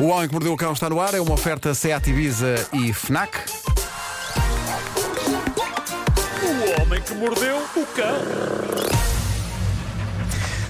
O Homem que Mordeu o Cão está no ar, é uma oferta Seat Ibiza e FNAC. O homem que mordeu o cão.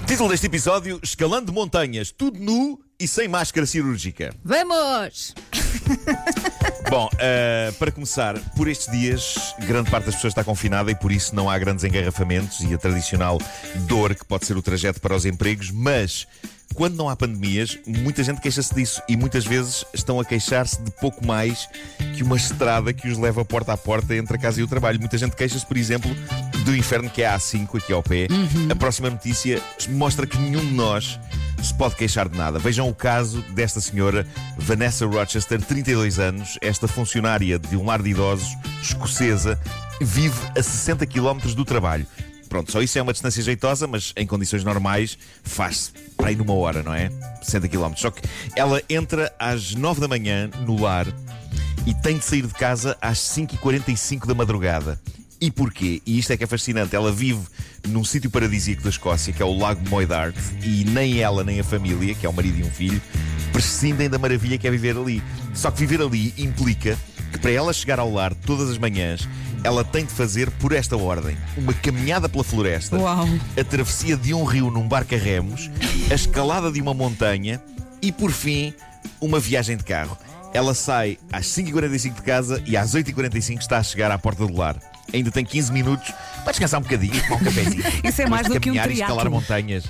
Título deste episódio: Escalando montanhas, tudo nu e sem máscara cirúrgica. Vamos! Bom, eh, para começar, por estes dias, grande parte das pessoas está confinada e por isso não há grandes engarrafamentos e a tradicional dor que pode ser o trajeto para os empregos, mas. Quando não há pandemias, muita gente queixa-se disso e muitas vezes estão a queixar-se de pouco mais que uma estrada que os leva porta a porta entre a casa e o trabalho. Muita gente queixa-se, por exemplo, do inferno que é a A5 aqui ao pé. A próxima notícia mostra que nenhum de nós se pode queixar de nada. Vejam o caso desta senhora, Vanessa Rochester, 32 anos, esta funcionária de um lar de idosos, escocesa, vive a 60 km do trabalho. Pronto, só isso é uma distância jeitosa, mas em condições normais faz-se para aí numa hora, não é? 60 km. Só que ela entra às 9 da manhã no lar e tem de sair de casa às 5h45 da madrugada. E porquê? E isto é que é fascinante. Ela vive num sítio paradisíaco da Escócia, que é o Lago Moidart, e nem ela nem a família, que é o marido e um filho, prescindem da maravilha que é viver ali. Só que viver ali implica que para ela chegar ao lar todas as manhãs, ela tem de fazer por esta ordem: uma caminhada pela floresta, Uau. a travessia de um rio num barco a remos, a escalada de uma montanha e, por fim, uma viagem de carro. Ela sai às 5h45 de casa e às 8h45 está a chegar à porta do lar. Ainda tem 15 minutos para descansar um bocadinho, tomar um cafezinho. Isso é mais do que um caminhar e escalar triatlo. montanhas.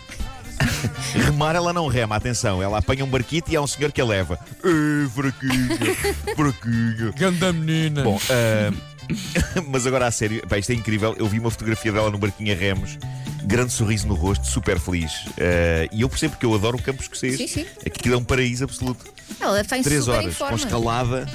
Remar ela não rema, atenção, ela apanha um barquito e há um senhor que a leva. Ei, fraquinha, fraquinha. Ganda menina. Bom, ah, mas agora a sério, pá, isto é incrível. Eu vi uma fotografia dela no barquinho a remos, grande sorriso no rosto, super feliz. Ah, e eu percebo porque eu adoro o campo escocês. Sim, sim. Aquilo é um paraíso absoluto. Ela está em Três super horas em com escalada.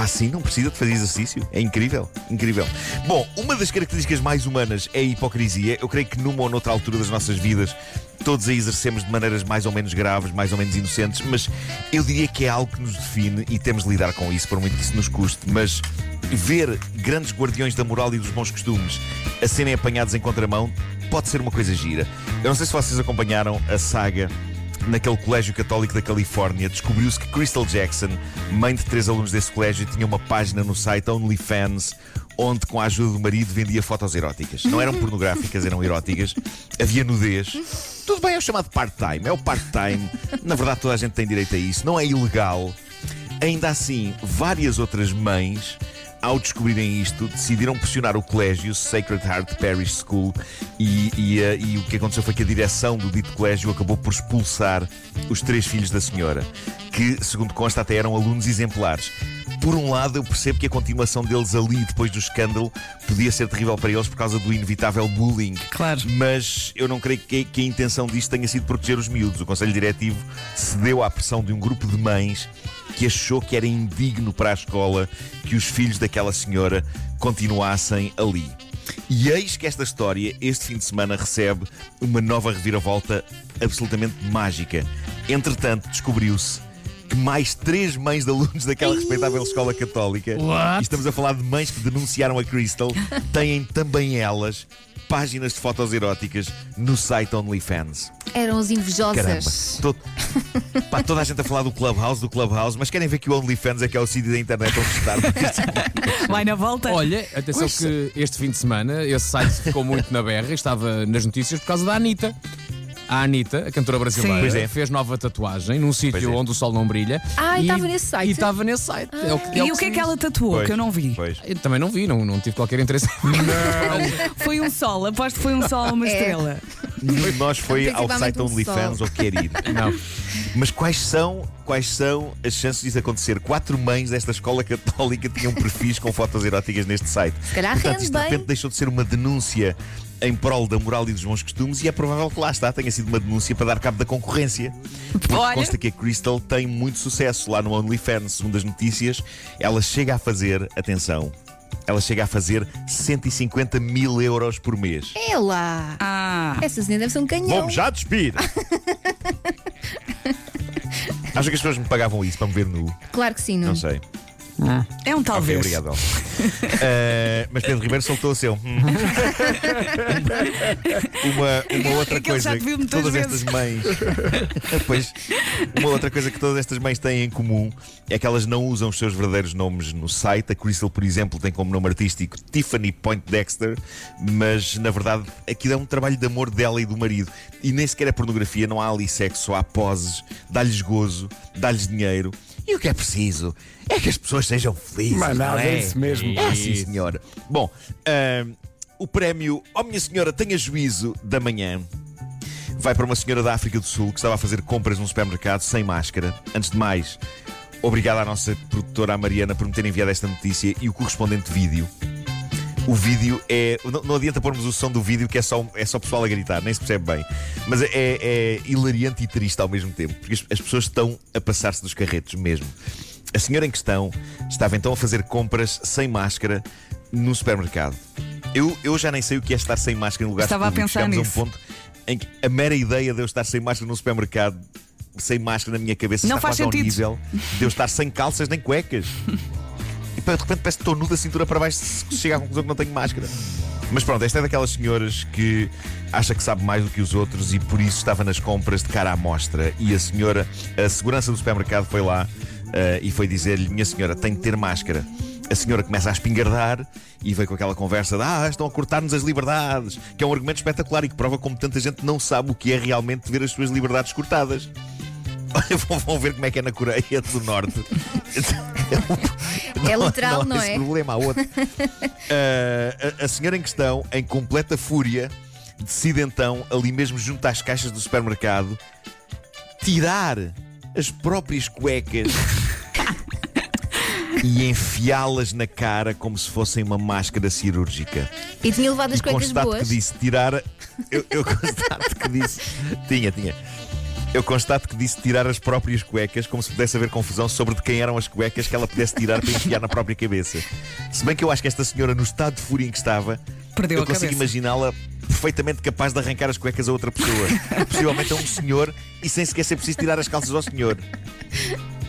Pá, sim, não precisa de fazer exercício. É incrível, incrível. Bom, uma das características mais humanas é a hipocrisia. Eu creio que numa ou noutra altura das nossas vidas todos a exercemos de maneiras mais ou menos graves, mais ou menos inocentes, mas eu diria que é algo que nos define e temos de lidar com isso, por muito que isso nos custe. Mas ver grandes guardiões da moral e dos bons costumes a serem apanhados em contramão pode ser uma coisa gira. Eu não sei se vocês acompanharam a saga naquele colégio católico da Califórnia, descobriu-se que Crystal Jackson, mãe de três alunos desse colégio, tinha uma página no site OnlyFans onde, com a ajuda do marido, vendia fotos eróticas. Não eram pornográficas, eram eróticas. Havia nudez. Tudo bem, é o chamado part-time. É o part-time. Na verdade, toda a gente tem direito a isso. Não é ilegal. Ainda assim, várias outras mães, ao descobrirem isto, decidiram pressionar o colégio Sacred Heart Parish School e, e, eh, e o que aconteceu foi que a direção do dito colégio acabou por expulsar os três filhos da senhora, que, segundo consta, até eram alunos exemplares. Por um lado, eu percebo que a continuação deles ali, depois do escândalo, podia ser terrível para eles por causa do inevitável bullying. Claro. Mas eu não creio que, que a intenção disto tenha sido proteger os miúdos. O Conselho Diretivo cedeu à pressão de um grupo de mães que achou que era indigno para a escola que os filhos daquela senhora continuassem ali. E eis que esta história, este fim de semana, recebe uma nova reviravolta absolutamente mágica. Entretanto, descobriu-se que mais três mães de alunos daquela respeitável escola católica, What? e estamos a falar de mães que denunciaram a Crystal, têm também elas páginas de fotos eróticas no site OnlyFans. Eram as Caramba, invejosas. todo- Pá, toda a gente a falar do Clubhouse, do Clubhouse, mas querem ver que o OnlyFans é que é o sítio da internet onde estar. Vai na volta. Olha, atenção Pois que este fim de semana esse site ficou muito na berra e estava nas notícias por causa da Anitta. A Anitta, a cantora brasileira. Pois é. fez nova tatuagem num Pois sítio é. onde o sol não brilha. Ah, e estava nesse site? E estava nesse site. É o que- é E o que é se que ela tatuou? Pois, Que eu não vi. Pois. Eu também não vi, não, não tive qualquer interesse. Foi um sol, aposto que foi um sol, uma É. estrela. Nenhum de nós foi ao Principalmente site um OnlyFans sol. ou quer ir. Não. Mas quais são, quais são as chances disso acontecer? Quatro mães desta escola católica tinham perfis com fotos eróticas neste site. Se calhar Portanto, rende isto de bem. repente deixou de ser uma denúncia em prol da moral e dos bons costumes e é provável que lá está, tenha sido uma denúncia para dar cabo da concorrência. Porque Olha. consta que a Crystal tem muito sucesso lá no OnlyFans. Segundo as notícias, ela chega a fazer, atenção, ela chega a fazer 150 mil euros por mês. É lá. Ah, Essa cena deve ser um canhão. Vamos já despir! Acho que as pessoas me pagavam isso para me ver nu. Claro que sim, não. Não sei. É um Ok, talvez. obrigado, Elsa. Eh, mas Pedro Ribeiro soltou o seu. Hum. uma, uma outra É que coisa que todas vezes. estas mães. pois, uma outra coisa que todas estas mães têm em comum é que elas não usam os seus verdadeiros nomes no site. A Crystal, por exemplo, tem como nome artístico Tiffany Point Dexter, mas na verdade aquilo é um trabalho de amor dela e do marido. E nem sequer é pornografia, não há ali sexo, há poses, dá-lhes gozo, dá-lhes dinheiro. E o que é preciso é que as pessoas sejam felizes. Mas não é? é isso mesmo. É sim, senhor. Bom, ahm, o prémio Oh Minha Senhora Tenha Juízo da Manhã vai para uma senhora da África do Sul que estava a fazer compras num supermercado sem máscara. Antes de mais, obrigado à nossa produtora, a Mariana, por me ter enviado esta notícia e o correspondente vídeo. O vídeo é. Não, não adianta pormos o som do vídeo que é só, é só pessoal a gritar, nem se percebe bem. Mas é, é hilariante e triste ao mesmo tempo, porque as, as pessoas estão a passar-se dos carretos mesmo. A senhora em questão estava então a fazer compras sem máscara no supermercado. Eu, eu já nem sei o que é estar sem máscara em lugares Estava a públicos. pensar Chegamos nisso. a um ponto em que a mera ideia de eu estar sem máscara no supermercado, sem máscara na minha cabeça, Não está faz quase ao sentido. nível de eu estar sem calças nem cuecas. E de repente parece que estou nu da cintura para baixo se chega à conclusão que não tenho máscara. Mas pronto, esta é daquelas senhoras que acha que sabe mais do que os outros e por isso estava nas compras de cara à mostra. E a senhora, a segurança do supermercado foi lá eh, e foi dizer-lhe: Minha senhora, tem de ter máscara. A senhora começa a espingardar e veio com aquela conversa de Ah, estão a cortar-nos as liberdades, que é um argumento espetacular e que prova como tanta gente não sabe o que é realmente ver as suas liberdades cortadas. Olha, vão- ver como é que é na Coreia do Norte. É literal, não esse é? problema, há outro. Ah, a, a senhora em questão, em completa fúria, decide então, ali mesmo junto às caixas do supermercado, tirar as próprias cuecas e enfiá-las na cara como se fossem uma máscara cirúrgica. E tinha levado as E cuecas constato boas. que disse tirar. Eu, eu constato que disse. Tinha, tinha. Eu constato que disse tirar as próprias cuecas, como se pudesse haver confusão sobre de quem eram as cuecas que ela pudesse tirar para enfiar na própria cabeça. Se bem que eu acho que esta senhora, no estado de fúria em que estava, Perdeu eu consigo imaginá-la perfeitamente capaz de arrancar as cuecas a outra pessoa. Possivelmente a um senhor e sem sequer ser preciso tirar as calças ao senhor.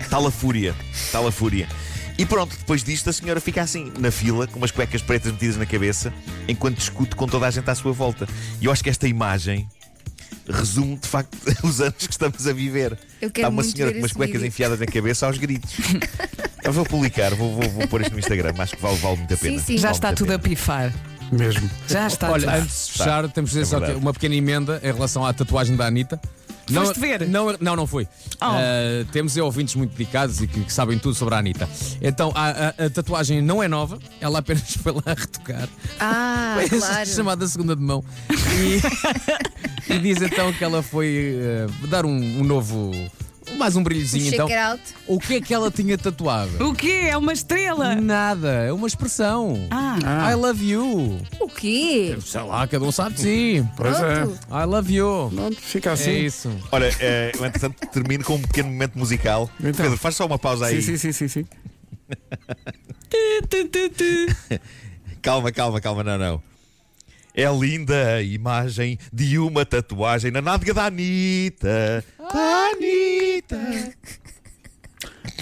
Tal a fúria, tal a fúria. E pronto, depois disto a senhora fica assim, na fila, com umas cuecas pretas metidas na cabeça, enquanto discute com toda a gente à sua volta. E eu acho que esta imagem resume de facto os anos que estamos a viver. Está uma senhora com umas cuecas vídeo. enfiadas na cabeça aos gritos. Eu vou publicar, vou, vou, vou pôr isto no Instagram, acho que vale, vale muito a Sim, pena. sim. Já Vale está tudo a pena. pifar. Mesmo. Já está Olha, tudo. antes de fechar, temos de dizer É só uma pequena emenda em relação à tatuagem da Anitta. Não, Foste ver? Não, não, não fui. Oh. Uh, temos ouvintes muito dedicados e que, que sabem tudo sobre a Anitta. Então, a, a- a tatuagem não é nova, ela apenas foi lá retocar. Ah, claro. chamada segunda de mão. E, e diz então que ela foi uh, dar um, um novo. Mais um brilhozinho. Então, out. o que é que ela tinha tatuado? O quê? É uma estrela? Nada, é uma expressão. Ah. I love you. O quê? Sei lá, cada um sabe de si. Pois é. Pronto. I love you. Pronto, fica É assim. isso. Olha, eh, eu entretanto termino com um pequeno momento musical. Então. Pedro, faz só uma pausa aí. sim, sim, sim, sim, sim. Calma, calma, calma, não, não. É linda a imagem de uma tatuagem na nádega da Anitta. Da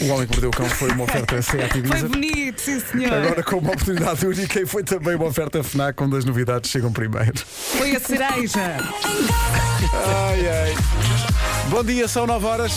O Homem que Mordeu o Cão foi uma oferta Seat Foi Ibiza. bonito, sim senhor. Agora com uma oportunidade única e foi também uma oferta FNAC onde as novidades chegam primeiro. Foi a cereja. Ai, ai. Bom dia, são 9 horas.